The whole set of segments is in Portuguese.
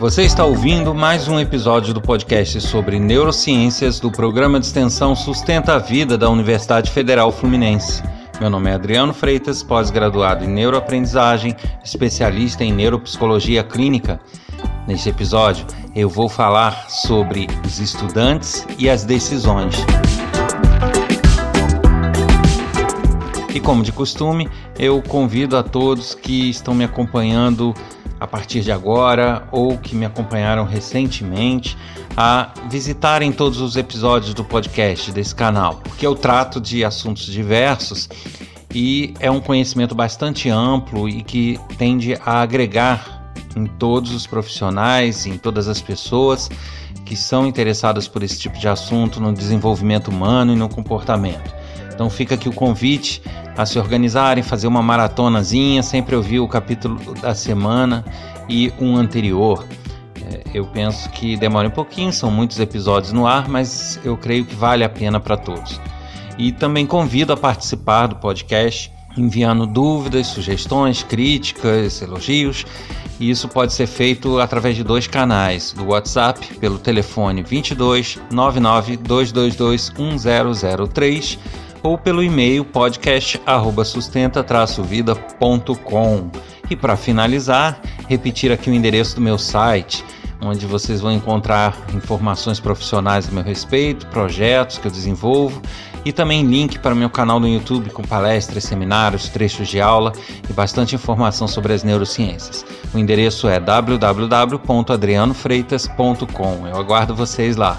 Você está ouvindo mais um episódio do podcast sobre neurociências do programa de extensão Sustenta a Vida da Universidade Federal Fluminense. Meu nome é Adriano Freitas, pós-graduado em neuroaprendizagem, especialista em neuropsicologia clínica. Neste episódio, eu vou falar sobre os estudantes e as decisões. E como de costume, eu convido a todos que estão me acompanhando a partir de agora ou que me acompanharam recentemente a visitarem todos os episódios do podcast desse canal, porque eu trato de assuntos diversos e é um conhecimento bastante amplo e que tende a agregar em todos os profissionais, em todas as pessoas que são interessadas por esse tipo de assunto no desenvolvimento humano e no comportamento. Então fica aqui o convite a se organizarem, fazer uma maratonazinha, sempre ouvir o capítulo da semana e um anterior. É, eu penso que demora um pouquinho, são muitos episódios no ar, mas eu creio que vale a pena para todos. E também convido a participar do podcast, enviando dúvidas, sugestões, críticas, elogios. E isso pode ser feito através de dois canais: do WhatsApp pelo telefone 22 99 222 1003 ou pelo e-mail podcast@sustenta-vida.com. E para finalizar, repetir aqui o endereço do meu site, onde vocês vão encontrar informações profissionais a meu respeito, projetos que eu desenvolvo e também link para meu canal no YouTube com palestras, seminários, trechos de aula e bastante informação sobre as neurociências. O endereço é www.adrianofreitas.com. Eu aguardo vocês lá.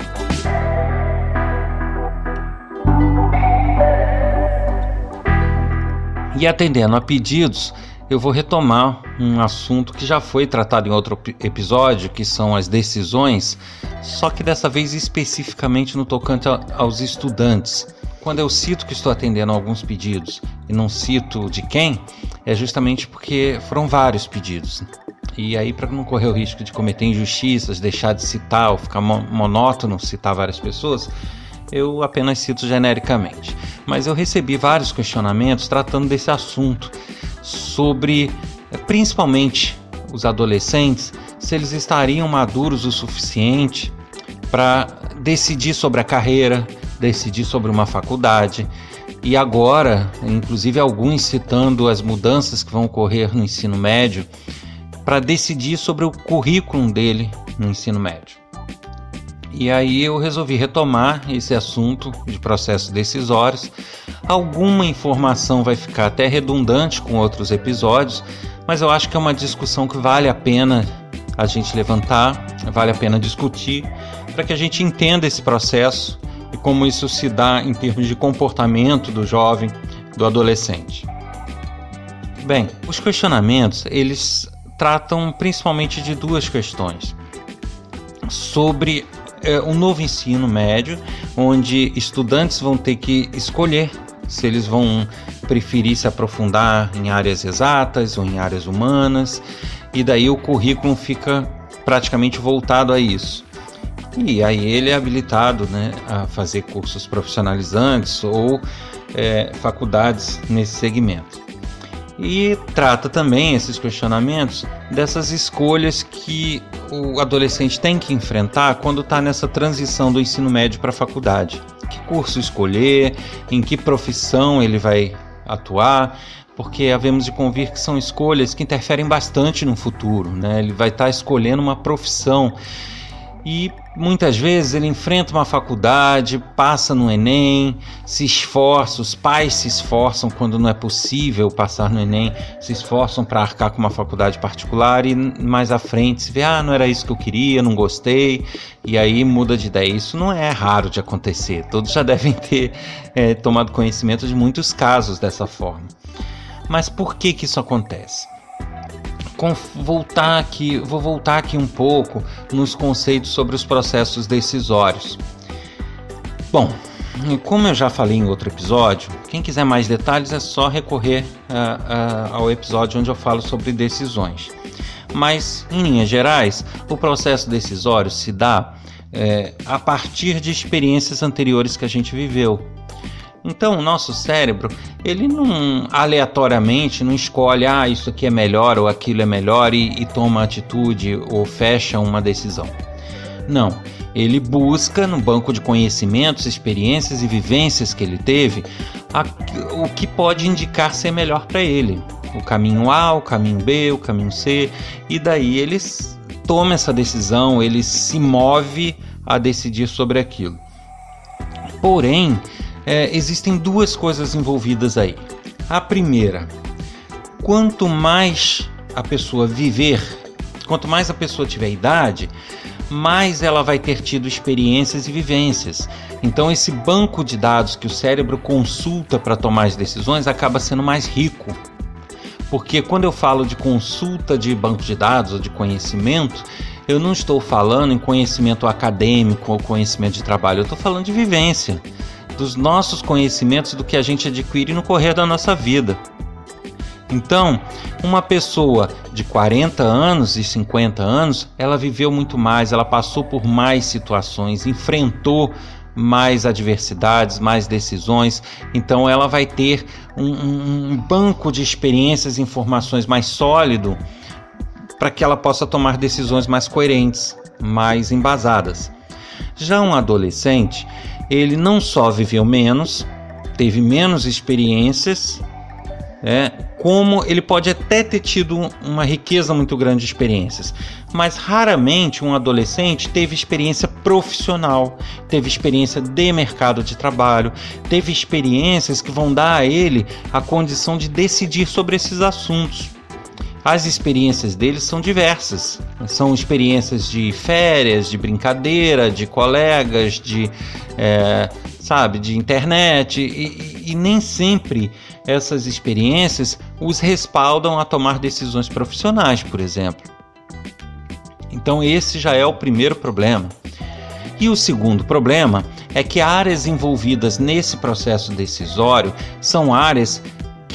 E atendendo a pedidos, eu vou retomar um assunto que já foi tratado em outro episódio, que são as decisões, só que dessa vez especificamente no tocante aos estudantes. Quando eu cito que estou atendendo alguns pedidos e não cito de quem, é justamente porque foram vários pedidos. E aí, para não correr o risco de cometer injustiças, deixar de citar ou ficar monótono citar várias pessoas, eu apenas cito genericamente. Mas eu recebi vários questionamentos tratando desse assunto, sobre eh, principalmente os adolescentes, se eles estariam maduros o suficiente para decidir sobre a carreira, decidir sobre uma faculdade. E agora, inclusive alguns citando as mudanças que vão ocorrer no ensino médio, para decidir sobre o currículo dele no ensino médio. E aí eu resolvi retomar esse assunto de processos decisórios. Alguma informação vai ficar até redundante com outros episódios, mas eu acho que é uma discussão que vale a pena a gente levantar, vale a pena discutir, para que a gente entenda esse processo e como isso se dá em termos de comportamento do jovem, do adolescente. Bem, os questionamentos, eles tratam principalmente de duas questões. Sobre é, um novo ensino médio, onde estudantes vão ter que escolher se eles vão preferir se aprofundar em áreas exatas ou em áreas humanas, e daí o currículo fica praticamente voltado a isso. E aí ele é habilitado né, a fazer cursos profissionalizantes ou é, faculdades nesse segmento e trata também esses questionamentos dessas escolhas que o adolescente tem que enfrentar quando está nessa transição do ensino médio para a faculdade. Que curso escolher, em que profissão ele vai atuar, porque havemos de convir que são escolhas que interferem bastante no futuro. Né? Ele vai estar tá escolhendo uma profissão e muitas vezes ele enfrenta uma faculdade, passa no Enem, se esforça, os pais se esforçam quando não é possível passar no Enem, se esforçam para arcar com uma faculdade particular e mais à frente se vê, ah, não era isso que eu queria, não gostei, e aí muda de ideia. Isso não é raro de acontecer, todos já devem ter é, tomado conhecimento de muitos casos dessa forma. Mas por que, que isso acontece? Voltar aqui, vou voltar aqui um pouco nos conceitos sobre os processos decisórios. Bom, como eu já falei em outro episódio, quem quiser mais detalhes é só recorrer uh, uh, ao episódio onde eu falo sobre decisões. Mas, em linhas gerais, o processo decisório se dá é, a partir de experiências anteriores que a gente viveu. Então, o nosso cérebro, ele não aleatoriamente não escolhe, ah, isso aqui é melhor ou aquilo é melhor e, e toma atitude ou fecha uma decisão. Não, ele busca no banco de conhecimentos, experiências e vivências que ele teve a, o que pode indicar ser melhor para ele. O caminho A, o caminho B, o caminho C, e daí ele toma essa decisão, ele se move a decidir sobre aquilo. Porém, é, existem duas coisas envolvidas aí. A primeira, quanto mais a pessoa viver, quanto mais a pessoa tiver idade, mais ela vai ter tido experiências e vivências. Então, esse banco de dados que o cérebro consulta para tomar as decisões acaba sendo mais rico. Porque quando eu falo de consulta de banco de dados ou de conhecimento, eu não estou falando em conhecimento acadêmico ou conhecimento de trabalho, eu estou falando de vivência dos nossos conhecimentos, do que a gente adquire no correr da nossa vida. Então, uma pessoa de 40 anos e 50 anos, ela viveu muito mais, ela passou por mais situações, enfrentou mais adversidades, mais decisões, então ela vai ter um, um banco de experiências e informações mais sólido para que ela possa tomar decisões mais coerentes, mais embasadas. Já um adolescente, ele não só viveu menos, teve menos experiências, é, como ele pode até ter tido uma riqueza muito grande de experiências, mas raramente um adolescente teve experiência profissional, teve experiência de mercado de trabalho, teve experiências que vão dar a ele a condição de decidir sobre esses assuntos. As experiências deles são diversas. São experiências de férias, de brincadeira, de colegas, de é, sabe, de internet e, e nem sempre essas experiências os respaldam a tomar decisões profissionais, por exemplo. Então esse já é o primeiro problema. E o segundo problema é que áreas envolvidas nesse processo decisório são áreas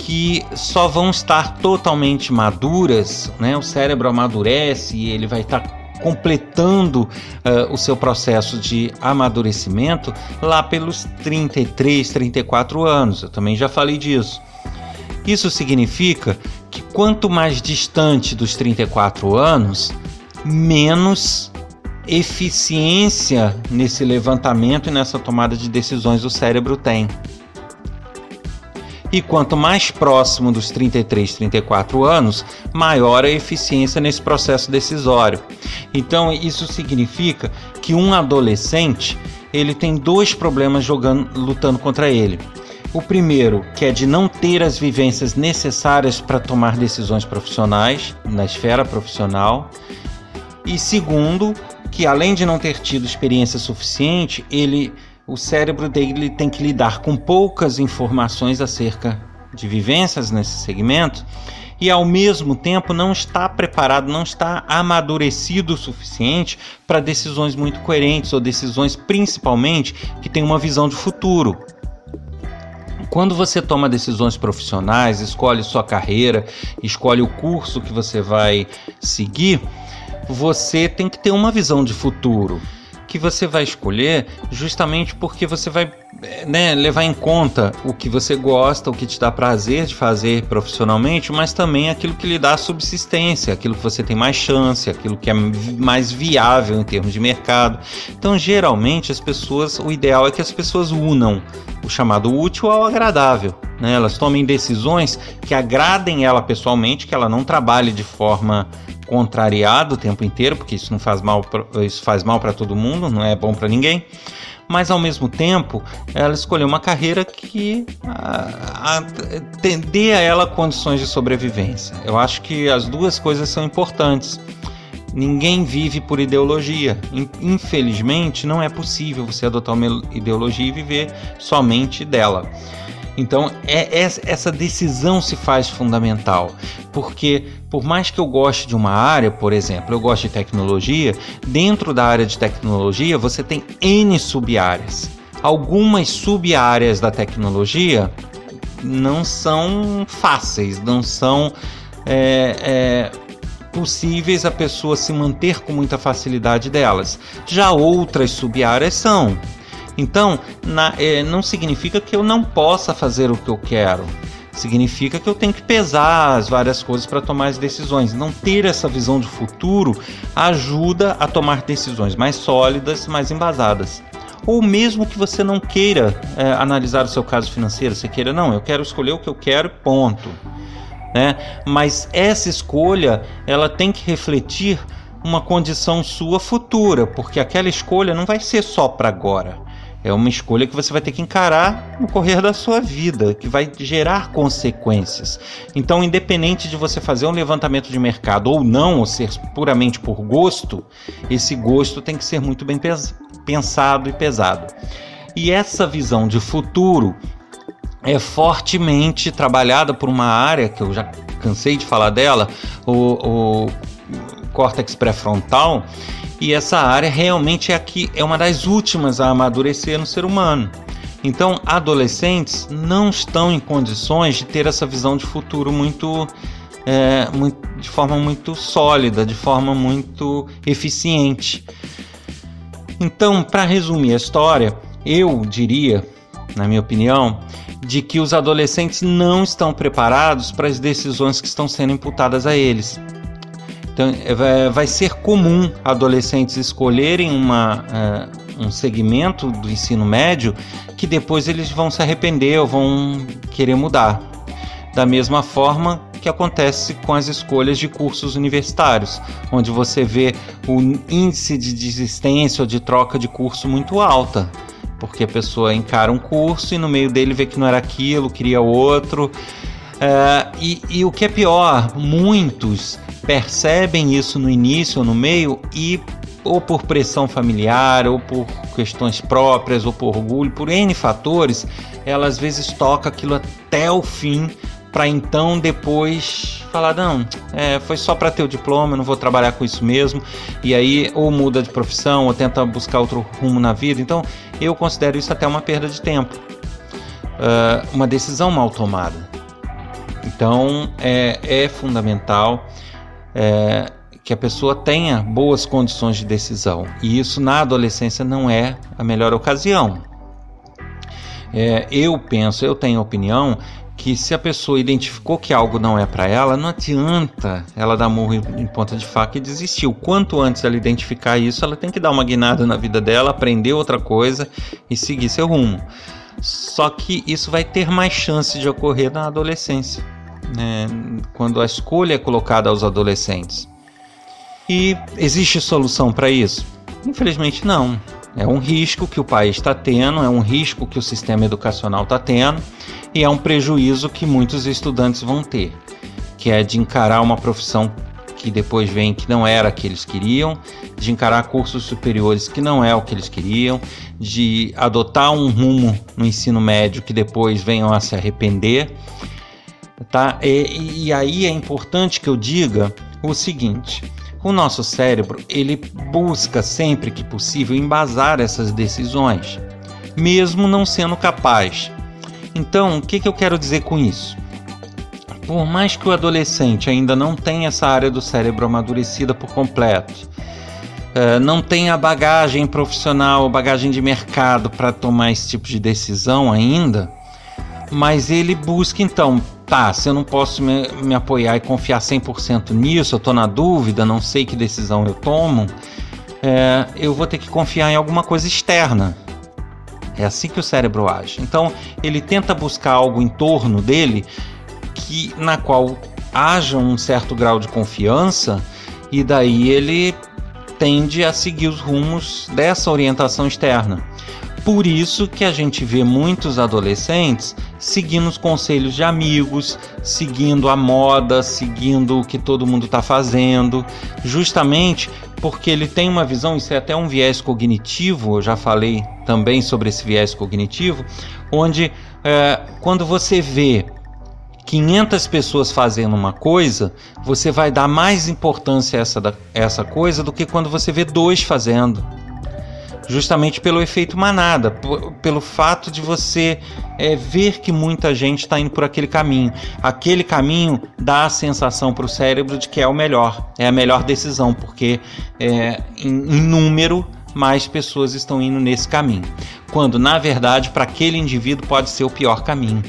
que só vão estar totalmente maduras, né? O cérebro amadurece e ele vai estar completando uh, o seu processo de amadurecimento lá pelos 33, 34 anos. Eu também já falei disso. Isso significa que quanto mais distante dos 34 anos, menos eficiência nesse levantamento e nessa tomada de decisões o cérebro tem. E quanto mais próximo dos 33, 34 anos, maior a eficiência nesse processo decisório. Então, isso significa que um adolescente, ele tem dois problemas jogando, lutando contra ele. O primeiro, que é de não ter as vivências necessárias para tomar decisões profissionais, na esfera profissional. E segundo, que além de não ter tido experiência suficiente, ele o cérebro dele tem que lidar com poucas informações acerca de vivências nesse segmento e ao mesmo tempo não está preparado, não está amadurecido o suficiente para decisões muito coerentes ou decisões principalmente que têm uma visão de futuro. Quando você toma decisões profissionais, escolhe sua carreira, escolhe o curso que você vai seguir, você tem que ter uma visão de futuro que você vai escolher justamente porque você vai né, levar em conta o que você gosta, o que te dá prazer de fazer profissionalmente, mas também aquilo que lhe dá subsistência, aquilo que você tem mais chance, aquilo que é mais viável em termos de mercado. Então, geralmente, as pessoas, o ideal é que as pessoas unam o chamado útil ao agradável. Né? Elas tomem decisões que agradem ela pessoalmente, que ela não trabalhe de forma contrariada o tempo inteiro, porque isso não faz mal, isso faz mal para todo mundo, não é bom para ninguém mas ao mesmo tempo ela escolheu uma carreira que dê a ela condições de sobrevivência. Eu acho que as duas coisas são importantes. Ninguém vive por ideologia. Infelizmente, não é possível você adotar uma ideologia e viver somente dela. Então, é, é, essa decisão se faz fundamental, porque por mais que eu goste de uma área, por exemplo, eu gosto de tecnologia, dentro da área de tecnologia você tem N sub-áreas. Algumas sub-áreas da tecnologia não são fáceis, não são é, é, possíveis a pessoa se manter com muita facilidade delas. Já outras sub-áreas são. Então, na, é, não significa que eu não possa fazer o que eu quero. Significa que eu tenho que pesar as várias coisas para tomar as decisões. Não ter essa visão de futuro ajuda a tomar decisões mais sólidas, mais embasadas ou mesmo que você não queira é, analisar o seu caso financeiro, você queira, não, eu quero escolher o que eu quero, ponto. Né? Mas essa escolha ela tem que refletir uma condição sua futura, porque aquela escolha não vai ser só para agora. É uma escolha que você vai ter que encarar no correr da sua vida, que vai gerar consequências. Então, independente de você fazer um levantamento de mercado ou não, ou ser puramente por gosto, esse gosto tem que ser muito bem pensado e pesado. E essa visão de futuro é fortemente trabalhada por uma área que eu já cansei de falar dela, o, o córtex pré-frontal, e essa área realmente é aqui é uma das últimas a amadurecer no ser humano. Então, adolescentes não estão em condições de ter essa visão de futuro muito, é, muito de forma muito sólida, de forma muito eficiente. Então, para resumir a história, eu diria, na minha opinião, de que os adolescentes não estão preparados para as decisões que estão sendo imputadas a eles. Então, é, vai ser comum adolescentes escolherem uma, uh, um segmento do ensino médio que depois eles vão se arrepender ou vão querer mudar. Da mesma forma que acontece com as escolhas de cursos universitários, onde você vê o índice de desistência ou de troca de curso muito alta porque a pessoa encara um curso e no meio dele vê que não era aquilo, queria outro. É, e, e, o que é pior, muitos percebem isso no início ou no meio e ou por pressão familiar, ou por questões próprias, ou por orgulho, por N fatores, ela às vezes toca aquilo até o fim para então depois falar não, é, foi só para ter o diploma, não vou trabalhar com isso mesmo, e aí ou muda de profissão ou tenta buscar outro rumo na vida. Então eu considero isso até uma perda de tempo, uh, uma decisão mal tomada. Então é, é fundamental é, que a pessoa tenha boas condições de decisão, e isso na adolescência não é a melhor ocasião. É, eu penso, eu tenho opinião que se a pessoa identificou que algo não é para ela, não adianta ela dar murro em ponta de faca e desistir. O quanto antes ela identificar isso, ela tem que dar uma guinada na vida dela, aprender outra coisa e seguir seu rumo. Só que isso vai ter mais chance de ocorrer na adolescência, né? quando a escolha é colocada aos adolescentes. E existe solução para isso? Infelizmente não. É um risco que o país está tendo, é um risco que o sistema educacional está tendo e é um prejuízo que muitos estudantes vão ter, que é de encarar uma profissão que depois vem que não era a que eles queriam, de encarar cursos superiores que não é o que eles queriam, de adotar um rumo no ensino médio que depois venham a se arrepender. Tá? E, e aí é importante que eu diga o seguinte: o nosso cérebro ele busca sempre que possível embasar essas decisões, mesmo não sendo capaz então, o que, que eu quero dizer com isso? Por mais que o adolescente ainda não tenha essa área do cérebro amadurecida por completo, uh, não tenha bagagem profissional, bagagem de mercado para tomar esse tipo de decisão ainda, mas ele busca então, tá, se eu não posso me, me apoiar e confiar 100% nisso, eu estou na dúvida, não sei que decisão eu tomo, é, eu vou ter que confiar em alguma coisa externa. É assim que o cérebro age. Então, ele tenta buscar algo em torno dele que na qual haja um certo grau de confiança e daí ele tende a seguir os rumos dessa orientação externa. Por isso que a gente vê muitos adolescentes seguindo os conselhos de amigos, seguindo a moda, seguindo o que todo mundo está fazendo, justamente porque ele tem uma visão, isso é até um viés cognitivo, eu já falei também sobre esse viés cognitivo, onde é, quando você vê 500 pessoas fazendo uma coisa, você vai dar mais importância a essa, a essa coisa do que quando você vê dois fazendo justamente pelo efeito manada, pelo fato de você é, ver que muita gente está indo por aquele caminho. Aquele caminho dá a sensação para o cérebro de que é o melhor, é a melhor decisão, porque é, em, em número mais pessoas estão indo nesse caminho. Quando na verdade para aquele indivíduo pode ser o pior caminho.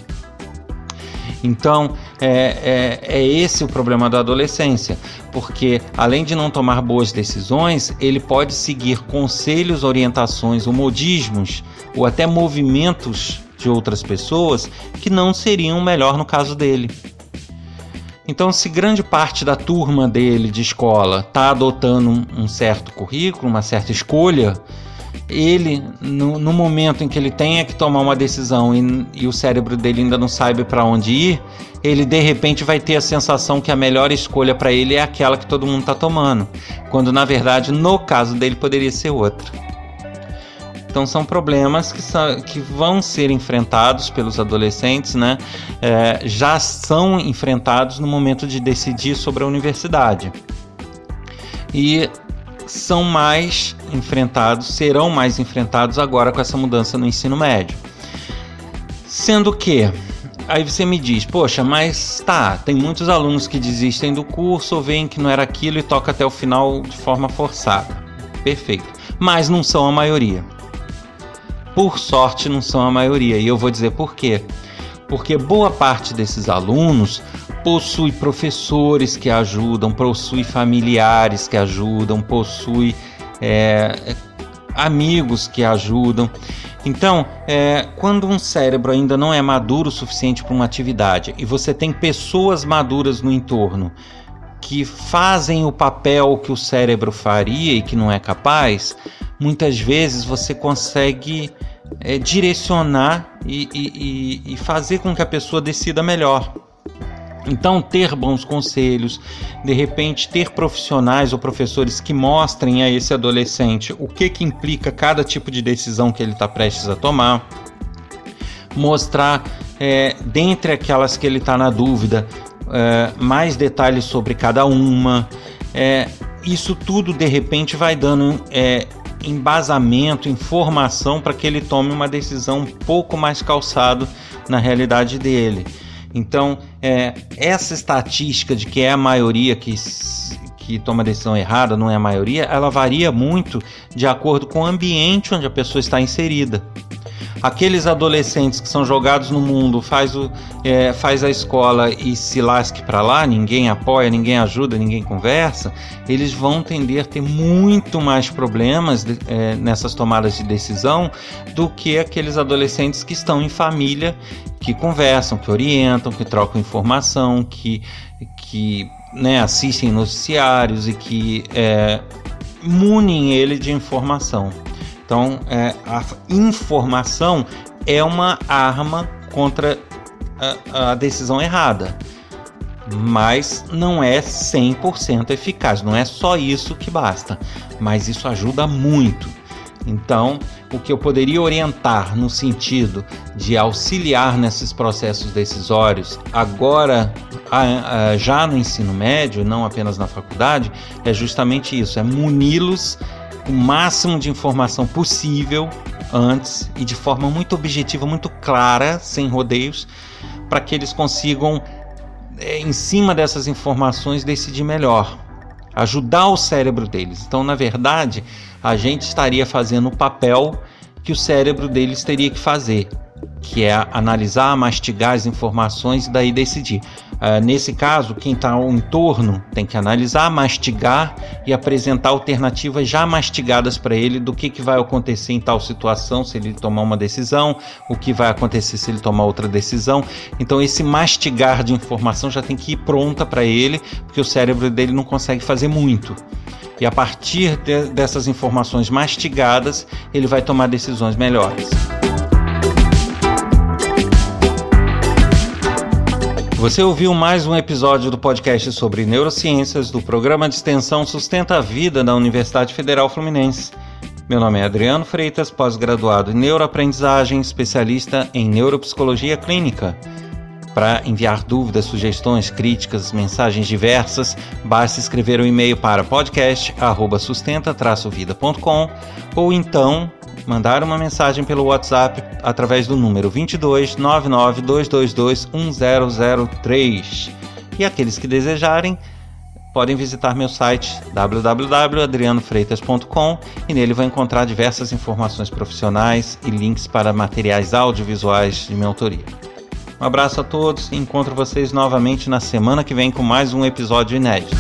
Então, é, é, é, esse o problema da adolescência, porque além de não tomar boas decisões, ele pode seguir conselhos, orientações ou modismos, ou até movimentos de outras pessoas que não seriam melhor no caso dele. Então, se grande parte da turma dele de escola está adotando um certo currículo, uma certa escolha, ele, no, no, momento em que ele tenha que tomar uma decisão e, e o cérebro dele ainda não sabe para onde ir, ele de repente vai ter a sensação que a melhor escolha para ele é aquela que todo mundo está tomando, quando na verdade, no caso dele, poderia ser outra. Então são problemas que, são, que vão ser enfrentados pelos adolescentes, né? É, já são enfrentados no momento de decidir sobre a universidade. E são mais enfrentados, serão mais enfrentados agora com essa mudança no ensino médio. Sendo que, aí você me diz, poxa, mas tá, tem muitos alunos que desistem do curso ou veem que não era aquilo e toca até o final de forma forçada. Perfeito. Mas não são a maioria. Por sorte, não são a maioria. E eu vou dizer por quê. Porque boa parte desses alunos possui professores que ajudam, possui familiares que ajudam, possui é, amigos que ajudam. Então, é, quando um cérebro ainda não é maduro o suficiente para uma atividade e você tem pessoas maduras no entorno que fazem o papel que o cérebro faria e que não é capaz, muitas vezes você consegue é, direcionar e, e, e fazer com que a pessoa decida melhor. Então, ter bons conselhos, de repente ter profissionais ou professores que mostrem a esse adolescente o que, que implica cada tipo de decisão que ele está prestes a tomar, mostrar, é, dentre aquelas que ele está na dúvida, é, mais detalhes sobre cada uma. É, isso tudo de repente vai dando é, embasamento, informação para que ele tome uma decisão um pouco mais calçado na realidade dele. Então, é, essa estatística de que é a maioria que, que toma decisão errada, não é a maioria, ela varia muito de acordo com o ambiente onde a pessoa está inserida aqueles adolescentes que são jogados no mundo, faz, o, é, faz a escola e se lasque para lá, ninguém apoia, ninguém ajuda, ninguém conversa, eles vão tender a ter muito mais problemas é, nessas tomadas de decisão do que aqueles adolescentes que estão em família, que conversam, que orientam, que trocam informação, que, que né, assistem noticiários e que é, munem ele de informação. Então, é, a informação é uma arma contra a, a decisão errada, mas não é 100% eficaz. Não é só isso que basta, mas isso ajuda muito. Então, o que eu poderia orientar no sentido de auxiliar nesses processos decisórios, agora já no ensino médio, não apenas na faculdade, é justamente isso: é muni-los o máximo de informação possível antes e de forma muito objetiva, muito clara, sem rodeios, para que eles consigam, é, em cima dessas informações, decidir melhor, ajudar o cérebro deles. Então, na verdade, a gente estaria fazendo o papel que o cérebro deles teria que fazer, que é analisar, mastigar as informações e daí decidir. Uh, nesse caso, quem está ao entorno tem que analisar, mastigar e apresentar alternativas já mastigadas para ele do que, que vai acontecer em tal situação se ele tomar uma decisão, o que vai acontecer se ele tomar outra decisão. Então, esse mastigar de informação já tem que ir pronta para ele, porque o cérebro dele não consegue fazer muito. E a partir de, dessas informações mastigadas, ele vai tomar decisões melhores. Você ouviu mais um episódio do podcast sobre neurociências do programa de extensão Sustenta a Vida da Universidade Federal Fluminense. Meu nome é Adriano Freitas, pós-graduado em neuroaprendizagem, especialista em neuropsicologia clínica. Para enviar dúvidas, sugestões, críticas, mensagens diversas, basta escrever um e-mail para podcast@sustenta-vida.com ou então mandar uma mensagem pelo WhatsApp através do número 22 99222 1003. E aqueles que desejarem podem visitar meu site www.adrianofreitas.com e nele vão encontrar diversas informações profissionais e links para materiais audiovisuais de minha autoria. Um abraço a todos e encontro vocês novamente na semana que vem com mais um episódio inédito.